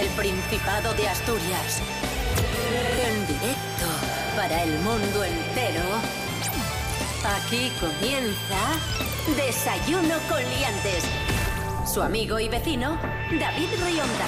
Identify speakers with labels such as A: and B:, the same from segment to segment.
A: el Principado de Asturias. En directo para el mundo entero. Aquí comienza Desayuno con Liantes. Su amigo y vecino, David Rionda.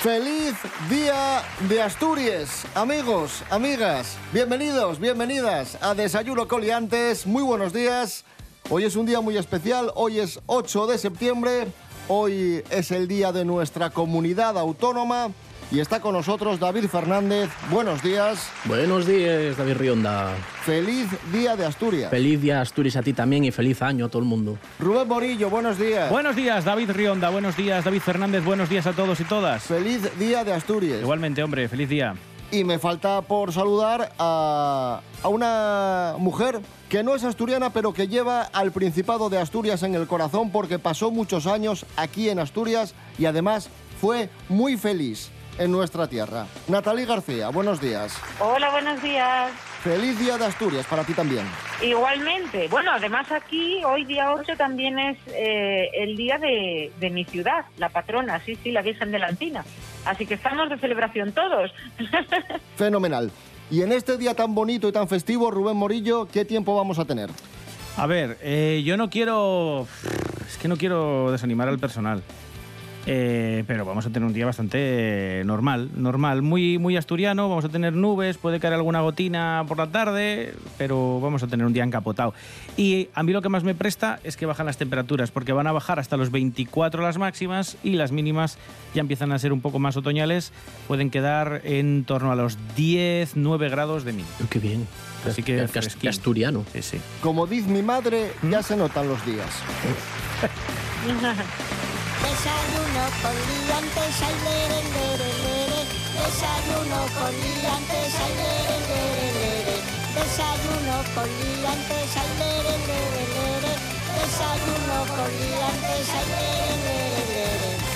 B: Feliz Día de Asturias, amigos, amigas, bienvenidos, bienvenidas a Desayuno Coliantes, muy buenos días. Hoy es un día muy especial, hoy es 8 de septiembre, hoy es el día de nuestra comunidad autónoma y está con nosotros David Fernández. Buenos días.
C: Buenos días, David Rionda.
B: Feliz Día de Asturias.
C: Feliz día Asturias a ti también y feliz año a todo el mundo.
B: Rubén Morillo, buenos días.
D: Buenos días, David Rionda. Buenos días, David Fernández. Buenos días a todos y todas.
B: Feliz Día de Asturias.
D: Igualmente, hombre, feliz día.
B: Y me falta por saludar a, a una mujer que no es asturiana, pero que lleva al Principado de Asturias en el corazón porque pasó muchos años aquí en Asturias y además fue muy feliz en nuestra tierra. Natalie García, buenos días.
E: Hola, buenos días.
B: Feliz Día de Asturias para ti también.
E: Igualmente. Bueno, además aquí, hoy día 8 también es eh, el día de, de mi ciudad, la patrona, sí, sí, la Virgen de la Antina. Así que estamos de celebración todos.
B: Fenomenal. Y en este día tan bonito y tan festivo, Rubén Morillo, ¿qué tiempo vamos a tener?
D: A ver, eh, yo no quiero. Es que no quiero desanimar al personal. Eh, pero vamos a tener un día bastante normal, normal, muy, muy asturiano. Vamos a tener nubes, puede caer alguna gotina por la tarde, pero vamos a tener un día encapotado. Y a mí lo que más me presta es que bajan las temperaturas, porque van a bajar hasta los 24 las máximas y las mínimas ya empiezan a ser un poco más otoñales. Pueden quedar en torno a los 10, 9 grados de mínimo.
C: Qué bien.
D: Así que fresquín.
C: asturiano.
D: Sí, sí.
B: Como dice mi madre, ya se notan los días.
F: Desayuno con liantes, ay, lere, lere, lere. Desayuno con liantes, ay, lere, lere, lere. Desayuno con liantes, ay, lere, lere, lere. Desayuno con liantes, ay, lere, lere, lere.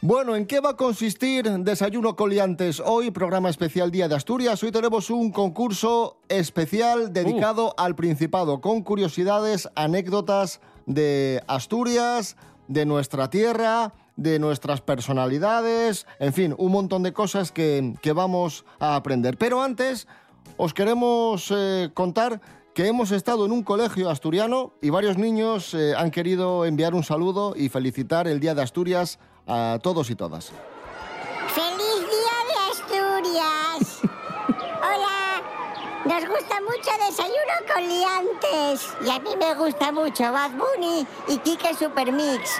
B: Bueno, ¿en qué va a consistir Desayuno Coliantes? Hoy, programa especial Día de Asturias. Hoy tenemos un concurso especial dedicado al Principado, con curiosidades, anécdotas de Asturias, de nuestra tierra, de nuestras personalidades, en fin, un montón de cosas que, que vamos a aprender. Pero antes, os queremos eh, contar que hemos estado en un colegio asturiano y varios niños eh, han querido enviar un saludo y felicitar el Día de Asturias a todos y todas.
F: Gusta mucho Desayuno con liantes. Y a mí me gusta mucho Bad Bunny y Kike Supermix.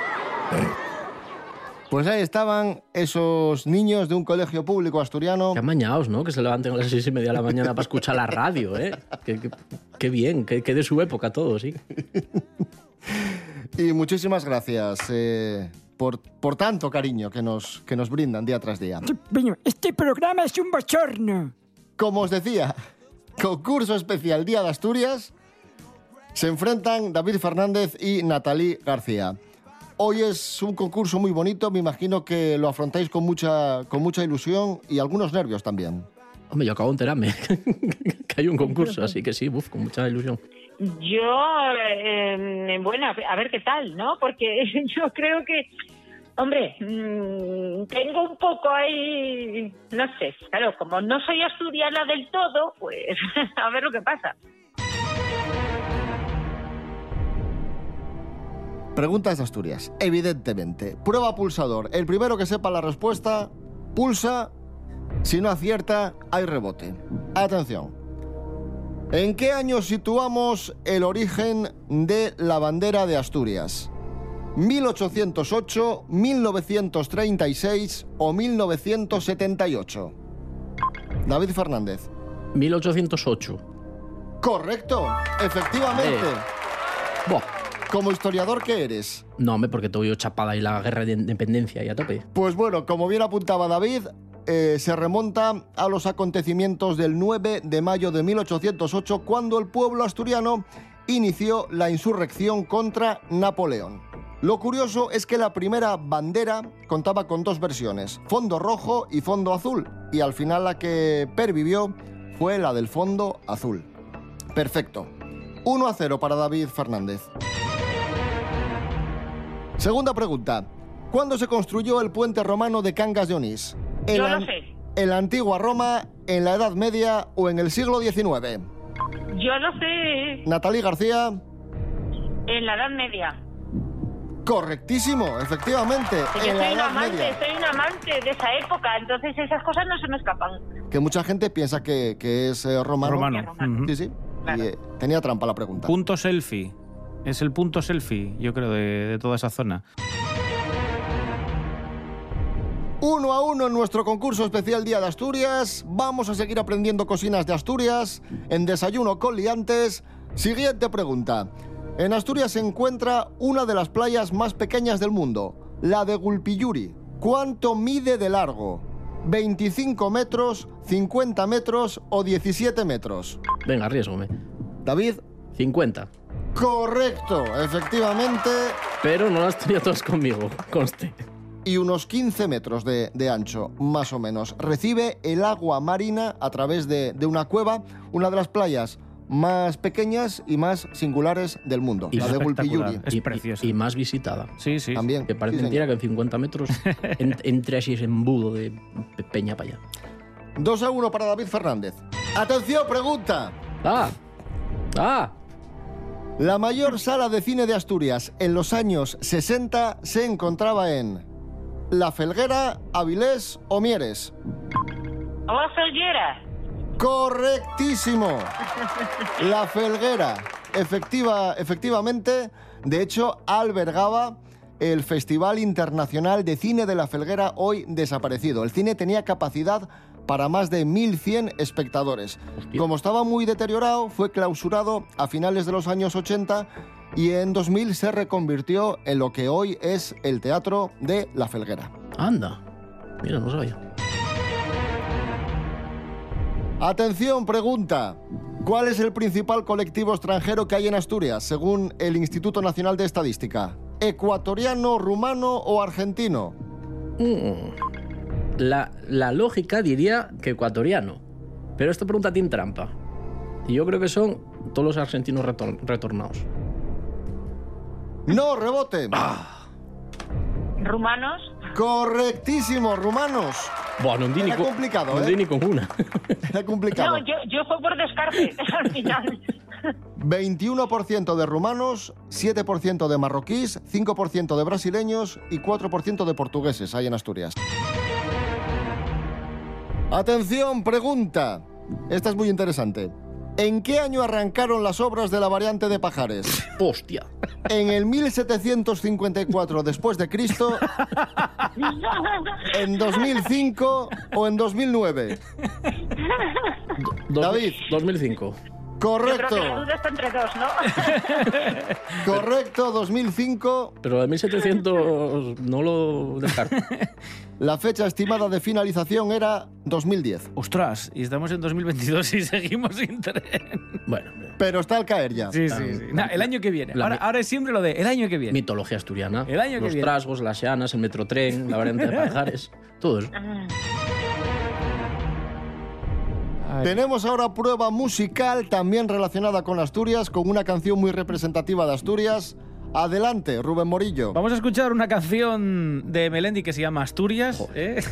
B: Pues ahí estaban esos niños de un colegio público asturiano.
C: Qué amañados, ¿no? Que se levanten a las seis y media de la mañana para escuchar la radio, ¿eh? Qué, qué- qué bien, qué, qué de su época todo, sí.
B: Y muchísimas gracias eh, por, por tanto cariño que nos, que nos brindan día tras día.
G: Este programa es un bochorno.
B: Como os decía, concurso especial Día de Asturias. Se enfrentan David Fernández y Natalí García. Hoy es un concurso muy bonito, me imagino que lo afrontáis con mucha, con mucha ilusión y algunos nervios también.
C: Hombre, yo acabo de enterarme que hay un concurso, así que sí, uf, con mucha ilusión.
E: Yo, eh, bueno, a ver qué tal, ¿no? Porque yo creo que, hombre, mm, tengo un poco ahí, no sé, claro, como no soy asturiana del todo, pues a ver lo que pasa.
B: Preguntas de Asturias, evidentemente. Prueba pulsador. El primero que sepa la respuesta, pulsa. Si no acierta, hay rebote. Atención. ¿En qué año situamos el origen de la bandera de Asturias? ¿1808, 1936 o 1978? David Fernández.
C: 1808.
B: Correcto, efectivamente.
C: Eh. Buah.
B: Como historiador que eres.
C: No, hombre, porque todo yo chapada y la guerra de independencia y a tope.
B: Pues bueno, como bien apuntaba David, eh, se remonta a los acontecimientos del 9 de mayo de 1808, cuando el pueblo asturiano inició la insurrección contra Napoleón. Lo curioso es que la primera bandera contaba con dos versiones, fondo rojo y fondo azul, y al final la que pervivió fue la del fondo azul. Perfecto. 1 a 0 para David Fernández. Segunda pregunta. ¿Cuándo se construyó el puente romano de Cangas de Onís? ¿En
E: Yo
B: la-
E: lo sé.
B: ¿En la antigua Roma, en la Edad Media o en el siglo XIX?
E: Yo lo sé.
B: Natalí García,
E: En la Edad Media.
B: Correctísimo, efectivamente,
E: yo soy un amante,
B: Media.
E: soy un amante de esa época, entonces esas cosas no se me escapan.
B: Que mucha gente piensa que, que es eh, romano.
D: Romano.
B: Sí, sí.
E: Claro.
B: Y, eh, tenía trampa la pregunta.
D: Punto selfie. Es el punto selfie, yo creo, de, de toda esa zona.
B: Uno a uno en nuestro concurso especial Día de Asturias. Vamos a seguir aprendiendo cocinas de Asturias en Desayuno con Liantes. Siguiente pregunta. En Asturias se encuentra una de las playas más pequeñas del mundo, la de Gulpiyuri. ¿Cuánto mide de largo? ¿25 metros, 50 metros o 17 metros?
C: Venga, arriesgome.
B: David,
C: 50.
B: correcto, efectivamente.
C: Pero no las tenía todas conmigo, conste.
B: y unos 15 metros de, de ancho, más o menos. Recibe el agua marina a través de, de una cueva, una de las playas más pequeñas y más singulares del mundo,
C: Y
B: la de
D: espectacular.
B: Gulpiyuri.
D: Es
C: y,
D: preciosa.
C: Y, y más visitada.
D: Sí, sí.
B: También.
C: Que parece
B: sí,
C: mentira
B: señor.
C: que en 50 metros en- entre así ese embudo de pe- peña para allá.
B: 2 a 1 para David Fernández. Atención, pregunta.
C: ¡Ah! ¡Ah!
B: La mayor sala de cine de Asturias en los años 60 se encontraba en La Felguera, Avilés o Mieres.
E: ¡Oh, Felguera!
B: Correctísimo. La Felguera. Efectiva, efectivamente, de hecho, albergaba el Festival Internacional de Cine de la Felguera, hoy desaparecido. El cine tenía capacidad para más de 1.100 espectadores.
C: Hostia.
B: Como estaba muy deteriorado, fue clausurado a finales de los años 80 y en 2000 se reconvirtió en lo que hoy es el Teatro de la Felguera.
C: Anda. Mira, no sabía.
B: Atención, pregunta. ¿Cuál es el principal colectivo extranjero que hay en Asturias, según el Instituto Nacional de Estadística? ¿Ecuatoriano, rumano o argentino?
C: Mm. La, la lógica diría que ecuatoriano. Pero esta pregunta tiene trampa. Y yo creo que son todos los argentinos retor- retornados.
B: No, rebote.
E: ¿Rumanos?
B: Correctísimo, rumanos.
C: Bueno, di
B: Era complicado,
C: no
B: ¿eh?
C: di ni con una.
B: Era complicado.
E: No, yo, yo fue por descarte al final.
B: 21% de rumanos, 7% de marroquíes, 5% de brasileños y 4% de portugueses hay en Asturias. Atención, pregunta. Esta es muy interesante. ¿En qué año arrancaron las obras de la variante de Pajares?
C: Hostia.
B: ¿En el 1754 después de Cristo, en 2005 o en 2009?
C: Dos-
B: David.
C: 2005.
E: Yo creo
B: Correcto,
E: que la duda está entre dos, ¿no?
B: correcto, 2005.
C: Pero de 1700 no lo descarto.
B: La fecha estimada de finalización era 2010.
D: Ostras, y estamos en 2022 y seguimos sin tren.
C: Bueno,
B: Pero está al caer ya.
D: Sí, sí, sí. Nah, el año que viene. Ahora, ahora es siempre lo de el año que viene.
C: mitología asturiana.
D: El año que
C: Los
D: viene.
C: trasgos, las llanas, el metrotren, la variante de Pajares. Todo eso.
D: Ay.
B: Tenemos ahora prueba musical también relacionada con Asturias, con una canción muy representativa de Asturias. Adelante, Rubén Morillo.
D: Vamos a escuchar una canción de Melendi que se llama Asturias. ¿eh?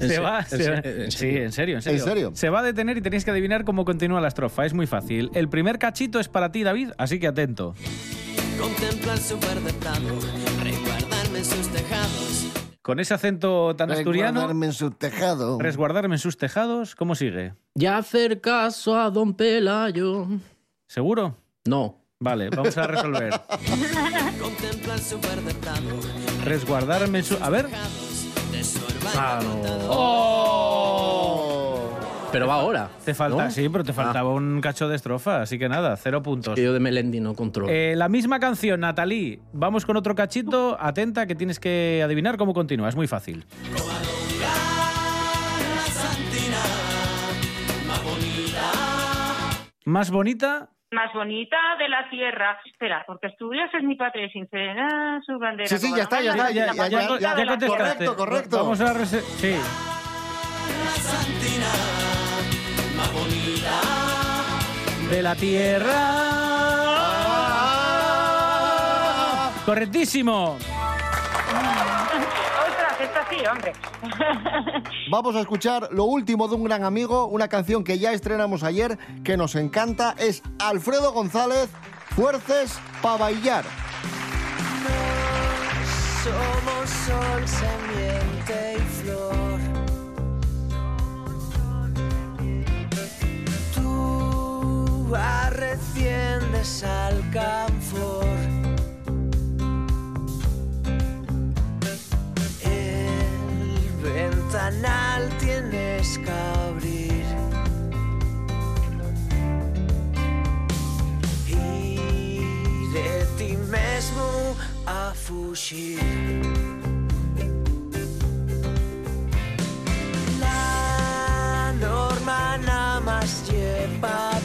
C: ¿En
D: se va, se
C: en
D: Sí, en serio, en serio.
B: ¿En serio?
D: Se va a detener y tenéis que adivinar cómo continúa la estrofa. Es muy fácil. El primer cachito es para ti, David, así que atento.
H: Contemplar su verde prado, resguardarme en sus tejados.
D: Con ese acento tan asturiano,
B: Resguardarme en su tejado.
D: resguardarme en sus tejados, ¿cómo sigue?
C: Ya hacer caso a don Pelayo.
D: ¿Seguro?
C: No.
D: Vale, vamos a resolver. Resguardarme en su... A ver.
H: su
C: Ah.
B: Oh.
C: Pero va ahora.
D: Te falta,
C: ¿no?
D: sí, pero te faltaba un cacho de estrofa, así que nada, cero puntos.
C: Que yo de Melendi no controlo.
D: Eh, la misma canción, Natalie. Vamos con otro cachito. Atenta, que tienes que adivinar cómo continúa. Es muy fácil. Más bonita.
E: Más bonita de la tierra. Espera, porque Asturias es mi patria sincera, su bandera.
B: Sí, sí, ya está, ya está, ya- ya- ya-
E: bonita
B: ya-
E: de la
D: contestaste.
B: Correcto, correcto.
D: Vamos a rese- Sí. De la tierra. Correctísimo.
E: esto sí, hombre.
B: Vamos a escuchar lo último de un gran amigo, una canción que ya estrenamos ayer, que nos encanta, es Alfredo González, Fuerces pa' bailar.
H: Somos sol, arreciendes al camfor. El ventanal tienes que abrir. Y de ti mesmo a fugir. La norma nada más lleva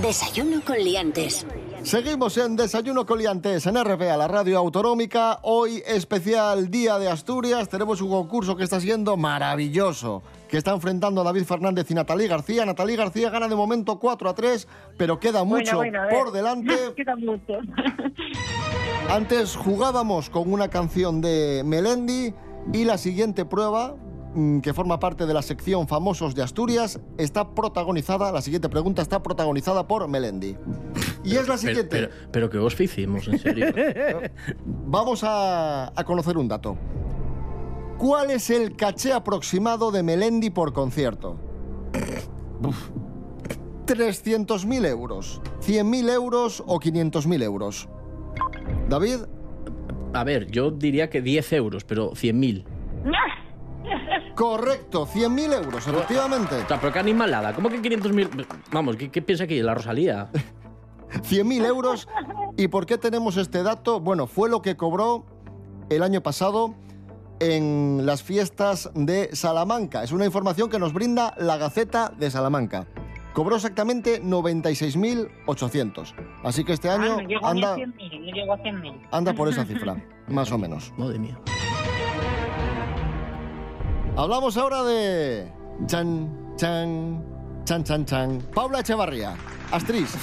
A: Desayuno con liantes.
B: Seguimos en Desayuno Coliantes en RPA, la radio autonómica. Hoy especial Día de Asturias. Tenemos un concurso que está siendo maravilloso, que está enfrentando a David Fernández y Natalí García. Natalí García gana de momento 4 a 3, pero queda mucho
E: Bueno, bueno,
B: por delante.
E: Queda mucho.
B: Antes jugábamos con una canción de Melendi y la siguiente prueba, que forma parte de la sección Famosos de Asturias, está protagonizada, la siguiente pregunta está protagonizada por Melendi. Y es la
C: Pero,
B: siguiente.
C: pero, pero que os hicimos, en serio.
B: Vamos a, a conocer un dato. ¿Cuál es el caché aproximado de Melendi por concierto? Uf. 300.000 euros, 100.000 euros o 500.000 euros. David,
C: A ver, yo diría que 10 euros, pero 100.000.
B: correcto, 100.000 euros, efectivamente.
C: O sea, pero qué animalada. ¿Cómo que 500.000? Vamos, ¿qué, qué piensa aquí? La Rosalía.
B: 100.000 euros. ¿Y por qué tenemos este dato? Bueno, fue lo que cobró el año pasado en las fiestas de Salamanca. Es una información que nos brinda la Gaceta de Salamanca. Cobró exactamente 96.800. Así que este
E: Ah,
B: año
E: no llego ni
B: anda,
E: a 100.000, no llego a 100.000.
B: anda por esa cifra, más o menos.
C: Madre mía.
B: Hablamos ahora de... Chan, chan, chan, chan, chan. Paula Echevarría, actriz,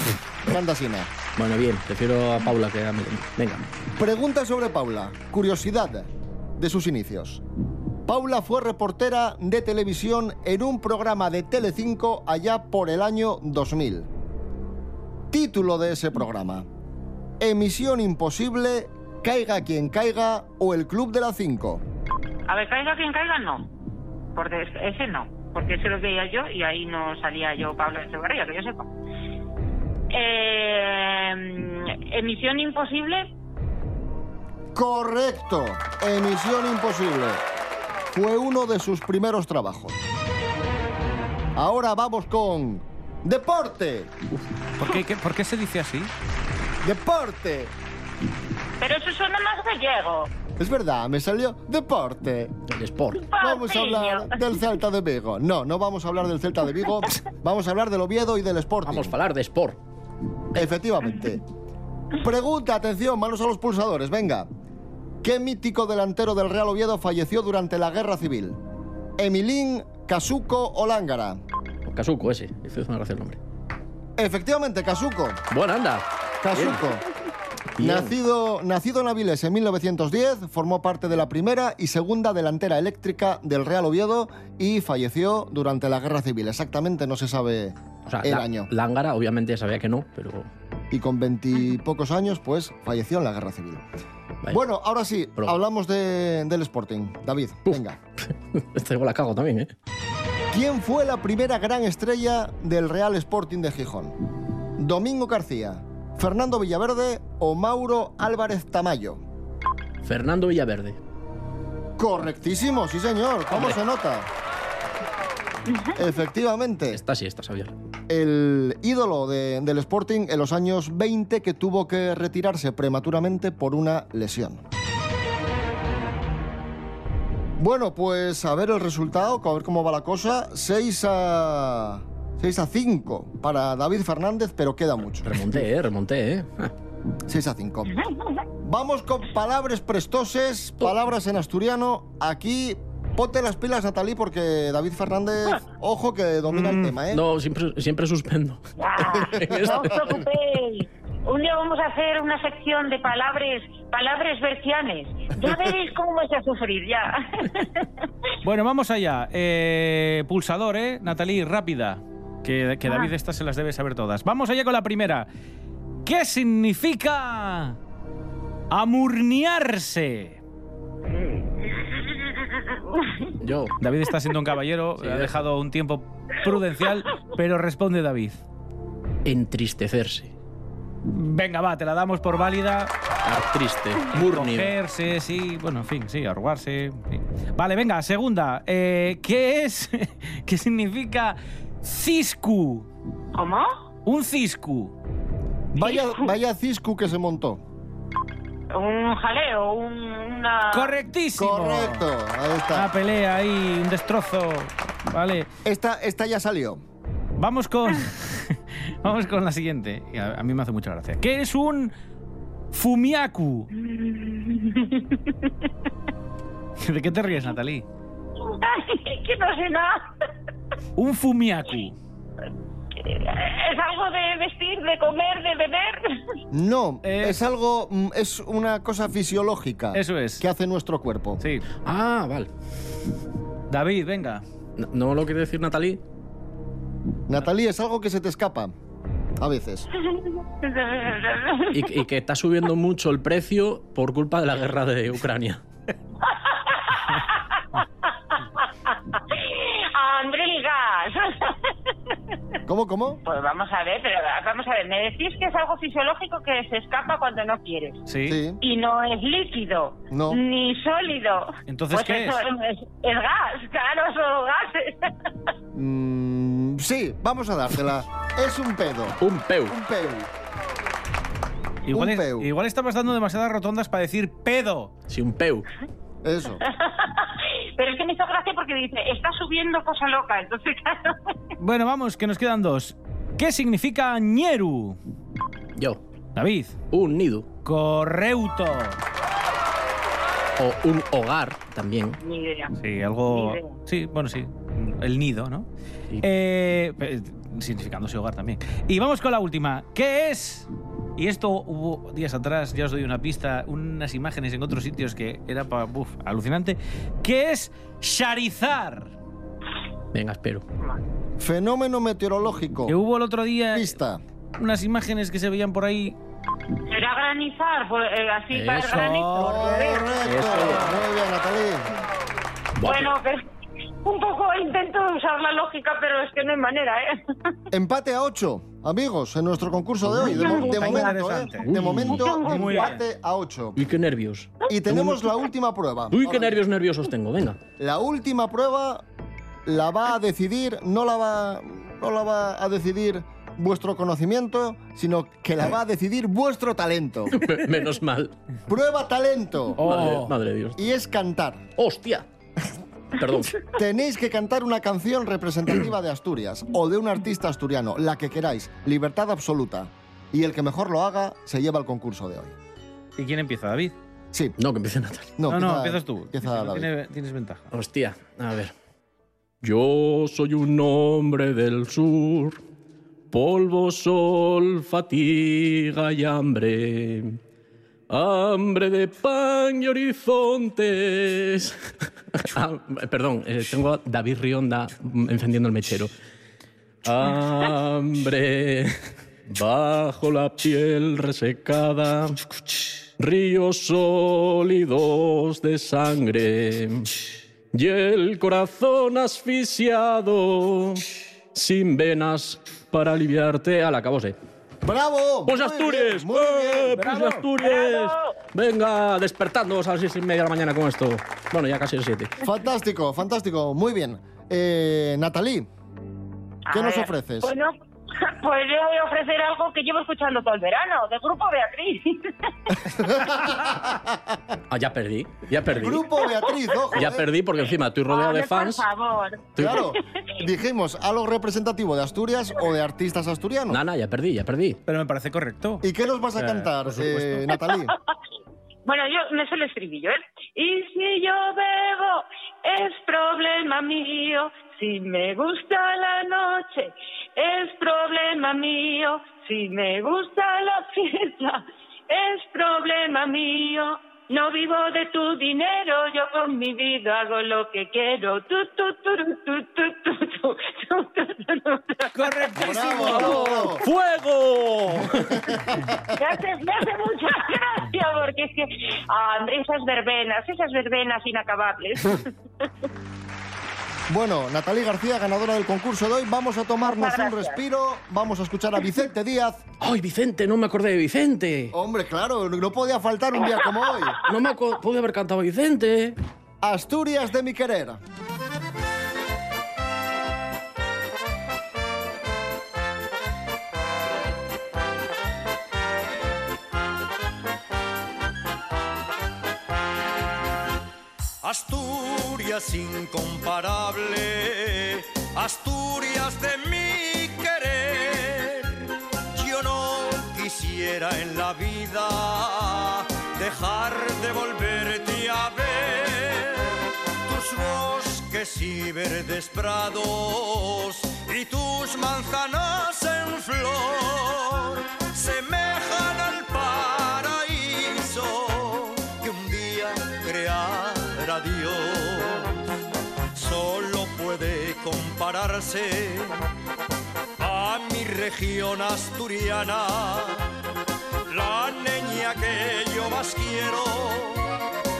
B: Grandasina.
C: Bueno, bien, prefiero a Paula que a Melendi. Venga.
B: Pregunta sobre Paula. Curiosidad de sus inicios. Paula fue reportera de televisión en un programa de Telecinco allá por el año 2000. Título de ese programa. Emisión imposible, caiga quien caiga o el Club de las 5.
E: A ver, caiga quien caiga, no. Es- ese no. Porque ese lo veía yo y ahí no salía yo Pablo Echevarría, que yo sepa. Eh, emisión imposible,
B: Correcto. Emisión imposible. Fue uno de sus primeros trabajos. Ahora vamos con... Deporte.
D: ¿Por qué, qué- por qué se dice así?
B: Deporte.
E: pero eso suena más gallego.
B: Es verdad, me salió deporte.
C: El Sport.
B: Vamos a hablar del Celta de Vigo. No, no vamos a hablar del Celta de Vigo. Vamos a hablar del Oviedo y del Sporting.
C: Vamos a hablar de Sport.
B: Efectivamente. Pregunta, atención, manos a los pulsadores, venga. ¿Qué mítico delantero del Real Oviedo falleció durante la Guerra Civil? ¿Emilín, Casuco o Lángara?
C: Casuco ese. Hizo una gracia el nombre.
B: Efectivamente, Casuco.
C: Bueno, anda.
B: Casuco.
C: Bien.
B: Nacido, nacido en Avilés en 1910, formó parte de la primera y segunda delantera eléctrica del Real Oviedo y falleció durante la Guerra Civil. Exactamente no se sabe
C: O sea,
B: el
C: la-
B: año.
C: Lángara, obviamente, sabía que no, pero.
B: Y con veintipocos años, pues, falleció en la Guerra Civil.
C: vaya.
B: Bueno, ahora sí, hablamos de- del Sporting. David,
C: Uf.
B: venga.
C: Esta igual la cago también, ¿eh?
B: ¿Quién fue la primera gran estrella del Real Sporting de Gijón? ¿Domingo García, Fernando Villaverde o Mauro Álvarez Tamayo?
C: Fernando Villaverde.
B: Correctísimo, sí señor. ¿Cómo
C: Hombre.
B: se nota? Efectivamente,
C: Esta sí, esta sabía.
B: el ídolo de- del Sporting en los años 20 que tuvo que retirarse prematuramente por una lesión. Bueno, pues a ver el resultado, a ver cómo va la cosa. 6 a 6 a 5 para David Fernández, pero queda mucho.
C: Remonté, ¿eh? Remonté, ¿eh? Ah,
B: 6 a 5. Vamos con palabras prestoses, palabras en asturiano. Aquí ponte las pilas, Natalí, porque David Fernández, ojo que domina el tema, ¿eh?
C: No, siempre, siempre suspendo.
E: Ah, no os preocupéis. Un día vamos a hacer una sección de palabras, palabras bercianes. Ya veréis cómo vais a sufrir, ya.
D: Bueno, vamos allá. Eh, pulsador, ¿eh? Natalí, rápida. Que, que David estas se las debe saber todas. Vamos allá con la primera. ¿Qué significa amurniarse?
C: Yo.
D: David está siendo un caballero,
C: Sí,
D: ha dejado un tiempo prudencial, pero responde David.
C: Entristecerse.
D: Venga, va, te la damos por válida.
C: Triste.
D: Cogerse, sí, bueno, en fin, sí, arrugarse. en fin. Vale, venga, segunda. Eh, ¿Qué es? ¿Qué significa ciscu?
E: ¿Cómo?
D: Un ciscu.
B: Vaya, vaya ciscu que se montó.
E: Un jaleo, un- una...
D: Correctísimo.
B: Correcto, ahí
D: Una
B: está.
D: pelea ahí, un destrozo. Vale.
B: Esta, esta ya salió.
D: Vamos con. Vamos con la siguiente. A, a mí me hace mucha gracia. ¿Qué es un fumiaku? ¿De qué te ríes, Natalie?
E: Ay, que no sé nada.
D: Un fumiaku.
E: ¿Es algo de vestir, de comer, de beber?
B: No,
D: Eh.
B: es algo, mm, es una cosa fisiológica.
D: Eso es.
B: Que hace nuestro cuerpo.
D: Sí.
C: Ah, vale.
D: David, venga.
C: No, ¿no lo quiere decir Natalie?
B: Natalie, es algo que se te escapa. A veces.
C: Y, y que está subiendo mucho el precio por culpa de la guerra de Ucrania.
B: ¿Cómo, cómo?
E: Pues vamos a ver, pero vamos a ver, me decís que es algo fisiológico que se escapa cuando no quieres.
D: Sí.
B: Sí.
E: Y no es líquido,
B: No.
E: ni sólido.
D: Entonces,
E: Pues
D: ¿qué
E: eso es? es gas, claro, son gases.
B: Mm, sí, vamos a dártela. Es un pedo.
C: Un peu.
B: Un peu.
D: Igual,
B: Un
D: es-
B: peu.
D: igual estabas dando demasiadas rotondas para decir pedo.
C: Sí, un peu.
B: Eso.
E: Pero es que me hizo gracia porque dice, está subiendo cosa loca, entonces claro.
D: Bueno, vamos, que nos quedan dos. ¿Qué significa ñeru?
C: Yo.
D: David.
C: Un nido.
D: Correuto.
C: O un hogar también.
E: Ni idea.
D: Sí, algo.
E: Ni idea.
D: Sí, bueno, sí. El nido, ¿no?
C: Sí.
D: Eh, pe- significándose hogar también. Y vamos con la última. ¿Qué es? Y esto hubo días atrás, ya os doy una pista, unas imágenes en otros sitios que era para. Uf, alucinante. ¿Qué es Charizar?
C: Venga, espero.
B: Fenómeno meteorológico.
D: Que hubo el otro día
B: Pista.
D: unas imágenes que se veían por ahí.
E: Será granizar, pues, eh, así para el granizo.
B: Correcto. Muy bien, Natalie.
E: Bueno, pero un poco intento usar la lógica, pero es que no hay manera, ¿eh?
B: Empate a 8, amigos, en nuestro concurso de hoy. De, mo- de momento. ¿eh? De momento,
D: Muy
B: empate a 8.
C: Uy, qué nervios.
B: Y tenemos la última prueba.
C: Uy, qué nervios nerviosos tengo. Venga.
B: La última prueba la va a decidir, no la va, no la va a decidir vuestro conocimiento, sino que la va a decidir vuestro talento.
C: Me- Menos mal.
B: Prueba talento.
C: Madre,
D: Oh.
C: madre de Dios.
B: Y es cantar.
C: ¡Hostia! Perdón.
B: Tenéis que cantar una canción representativa de Asturias o de un artista asturiano, la que queráis, libertad absoluta. Y el que mejor lo haga se lleva el concurso de hoy.
D: ¿Y quién empieza, David?
B: Sí,
C: No, que empiece Natalia.
B: no,
D: no, no,
B: empieza-
D: empiezas tú.
B: empieza David.
D: tiene- tienes ventaja.
C: Hostia, a ver. Yo soy un hombre del sur, polvo, sol, fatiga y hambre. Hambre de pan y horizontes. Ah, perdón, eh, tengo a David Rionda encendiendo el mechero. Hambre bajo la piel resecada, ríos sólidos de sangre y el corazón asfixiado, sin venas para aliviarte. Al acabose.
B: ¡Bravo!
C: ¡Pues
B: Muy
C: Asturias!
B: bien, muy
C: ¡Eh, pues Asturias! Venga, despertándonos a las seis y media de la mañana con esto. Bueno, ya casi las siete.
B: Fantástico, fantástico. Muy bien. Eh, Natalie, ¿qué
E: A
B: nos
E: ver,
B: ofreces?
E: Bueno, pues yo voy a ofrecer algo que llevo escuchando todo el verano, del grupo Beatriz.
C: Ah, ya perdí. Ya perdí.
B: Grupo Beatriz, ojo.
C: Ya
B: eh.
C: perdí porque encima estoy rodeado de
E: Hombre,
C: fans.
E: Por favor.
B: Claro, dijimos algo representativo de Asturias o de artistas asturianos.
C: Nana, ya perdí, ya perdí.
D: Pero me parece correcto.
B: ¿Y qué nos vas a
D: Eh,
B: cantar, eh, Natalie?
E: Bueno, yo me sale el estribillo, ¿eh? Y si yo bebo, es problema mío. Si me gusta la noche, es problema mío. Si me gusta la fiesta, es problema mío. No vivo de tu dinero, yo con mi vida hago lo que quiero. Tu, tu, tu, tu, tu, tu,
C: ¡Fuego!
E: Me hace, mucha porque es que, ah, Andrés, esas verbenas, esas verbenas inacabables.
B: Bueno, Natalie García, ganadora del concurso de hoy, vamos a tomarnos un respiro, vamos a escuchar a Vicente Díaz.
C: ¡Ay, Vicente! No me acordé de Vicente.
B: Hombre, claro, no podía faltar un día como hoy.
C: No me pude haber cantado Vicente.
B: Asturias de mi querer.
I: Incomparable, Asturias de mi querer. Yo no quisiera en la vida dejar de volverte a ver. Tus bosques y verdes prados y tus manzanas en flor semejan a mi región asturiana, la niña que yo más quiero,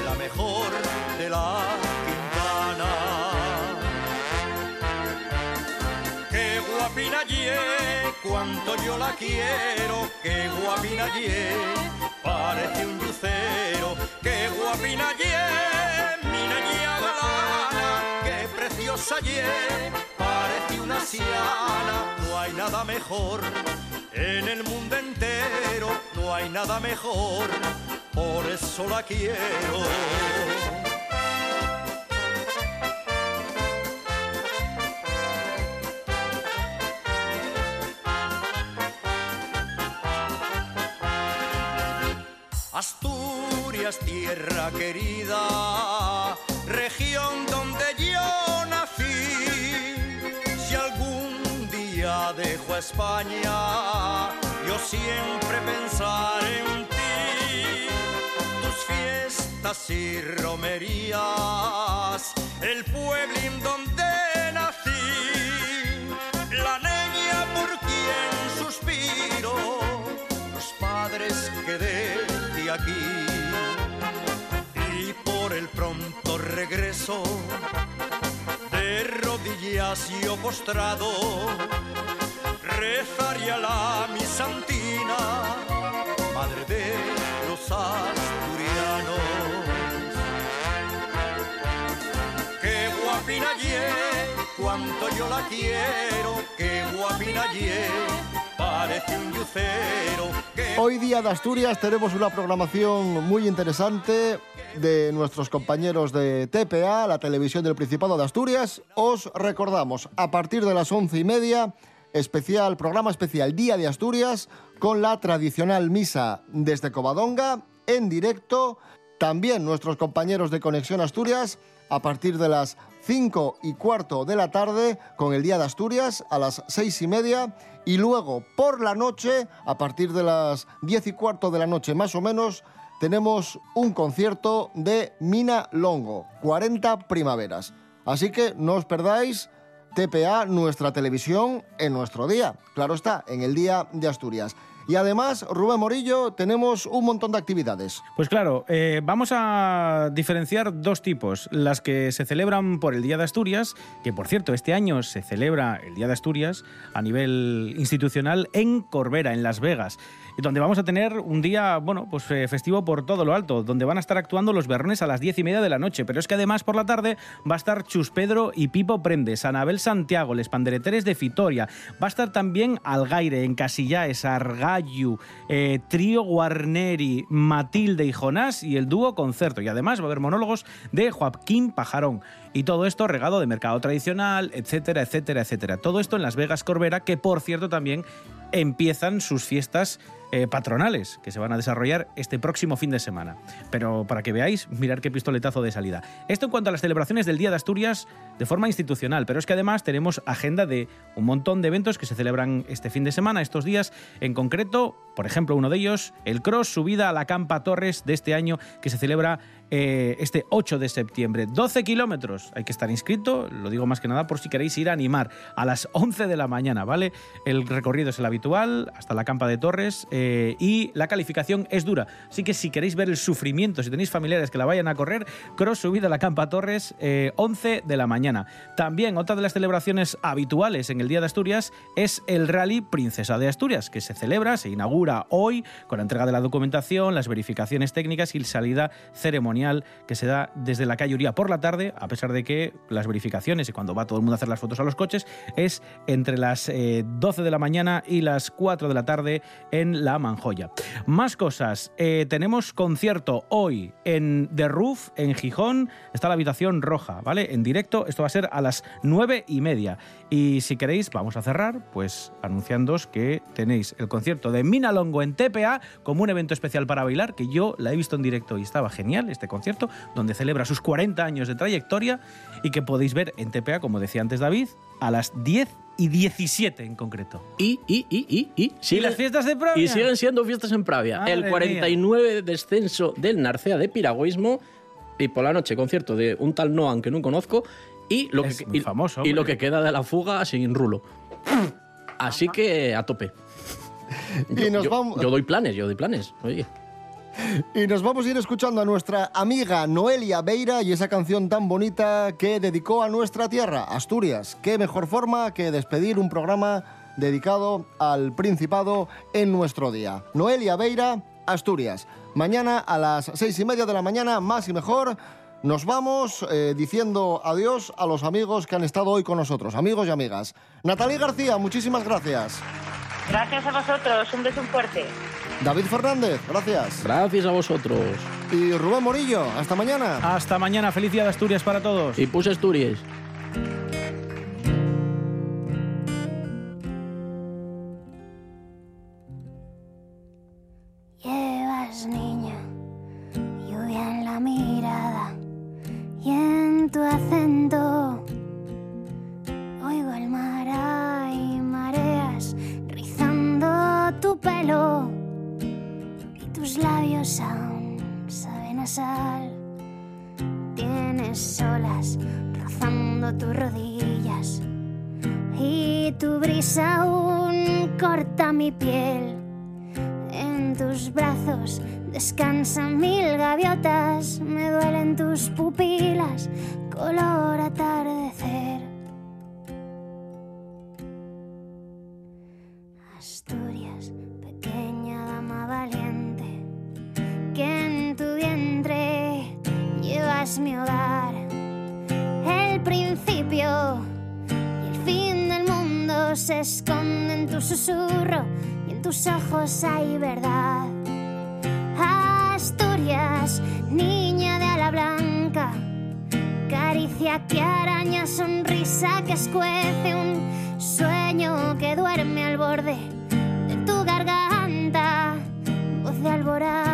I: la mejor de la Quintana. Qué guapina ye, cuánto yo la quiero, qué guapina ye, parece un lucero, qué guapina ye, mi niña galana, qué preciosa ye, no hay nada mejor en el mundo entero, no hay nada mejor, por eso la quiero. Asturias, tierra querida, España, yo siempre pensaré en ti. Tus fiestas y romerías, el pueblín donde nací, la niña por quien suspiro, los padres que dejé aquí y por el pronto regreso de rodillas yo postrado rezaría la mi santina madre de los asturianos qué guapina cuánto yo la quiero qué guapina
B: Hoy día de Asturias tenemos una programación muy interesante de nuestros compañeros de TPA, la televisión del Principado de Asturias. Os recordamos, a partir de las once y media, especial, programa especial Día de Asturias, con la tradicional misa desde Covadonga, en directo. También nuestros compañeros de Conexión Asturias, a partir de las 5 y cuarto de la tarde, con el Día de Asturias, a las seis y media. Y luego, por la noche, a partir de las 10 y cuarto de la noche más o menos, tenemos un concierto de Mina Longo, 40 primaveras. Así que no os perdáis TPA, nuestra televisión, en nuestro día. Claro está, en el Día de Asturias. Y además, Rubén Morillo, tenemos un montón de actividades.
D: Pues claro, eh, vamos a diferenciar dos tipos. Las que se celebran por el Día de Asturias, que por cierto, este año se celebra el Día de Asturias a nivel institucional en Corbera, en Las Vegas donde vamos a tener un día, bueno, pues eh, festivo por todo lo alto, donde van a estar actuando los berrones a las diez y media de la noche. Pero es que además por la tarde va a estar Chus Pedro y Pipo Prendes, Anabel Santiago, Les Pandereteres de Fitoria. Va a estar también Algaire, en Casillaes, Argallu, eh, Trío Guarneri, Matilde y Jonás y el dúo concierto. Y además va a haber monólogos de Joaquín Pajarón. Y todo esto regado de mercado tradicional, etcétera, etcétera, etcétera. Todo esto en Las Vegas Corbera, que por cierto también empiezan sus fiestas eh, patronales que se van a desarrollar este próximo fin de semana. Pero para que veáis, mirar qué pistoletazo de salida. Esto en cuanto a las celebraciones del Día de Asturias de forma institucional, pero es que además tenemos agenda de un montón de eventos que se celebran este fin de semana, estos días. En concreto, por ejemplo, uno de ellos, el Cross Subida a la Campa Torres de este año que se celebra eh, este 8 de septiembre. 12 kilómetros, hay que estar inscrito, lo digo más que nada por si queréis ir a animar a las 11 de la mañana, ¿vale? El recorrido es el habitual, hasta la Campa de Torres, eh, y la calificación es dura. Así que si queréis ver el sufrimiento, si tenéis familiares que la vayan a correr, cross subida a la Campa Torres, 11 eh, de la mañana. También otra de las celebraciones habituales en el Día de Asturias es el Rally Princesa de Asturias, que se celebra, se inaugura hoy con la entrega de la documentación, las verificaciones técnicas y salida ceremonial que se da desde la calle Uría por la tarde, a pesar de que las verificaciones y cuando va todo el mundo a hacer las fotos a los coches es entre las 12 eh, de la mañana y las 4 de la tarde en La Manjoya. Más cosas, eh, tenemos concierto hoy en The Roof, en Gijón, está la habitación roja, ¿vale? En directo, esto va a ser a las 9 y media. Y si queréis, vamos a cerrar, pues anunciándoos que tenéis el concierto de Minalongo en TPA como un evento especial para bailar, que yo la he visto en directo y estaba genial, este concierto, donde celebra sus 40 años de trayectoria y que podéis ver en TPA, como decía antes David, a las 10 y 17 en concreto.
C: Y, y, y, y, y.
D: ¿Y las fiestas de Pravia?
C: Y siguen siendo fiestas en Pravia.
D: Madre
C: el 49 descenso del Narcea de Piragüismo y por la noche concierto de un tal Noan que no conozco y lo,
D: Es
C: que, y-
D: famoso,
C: y lo que queda de la fuga sin rulo. Así que a tope.
B: Y
C: Yo,
B: nos
C: yo-
B: vamos-
C: yo doy planes, yo doy planes. Oye.
B: Y nos vamos a ir escuchando a nuestra amiga Noelia Beira y esa canción tan bonita que dedicó a nuestra tierra, Asturias. Qué mejor forma que despedir un programa dedicado al Principado en nuestro día. Noelia Beira, Asturias. Mañana a las seis y media de la mañana, más y mejor. Nos vamos eh, diciendo adiós a los amigos que han estado hoy con nosotros, amigos y amigas. Natalie García, muchísimas gracias.
E: Gracias a vosotros, un beso fuerte.
B: David Fernández, gracias.
C: Gracias a vosotros.
B: Y Rubén Morillo, hasta mañana.
D: Hasta mañana, feliz día de Asturias para todos.
C: Y puse Asturias.
F: Tu brisa aún corta mi piel. En tus brazos descansan mil gaviotas, me duelen tus pupilas, color atardecer. Asturias, pequeña dama valiente, que en tu vientre llevas mi hogar, se esconde en tu susurro y en tus ojos hay verdad. Asturias, niña de ala blanca, caricia que araña, sonrisa que escuece un sueño que duerme al borde de tu garganta, voz de alborada.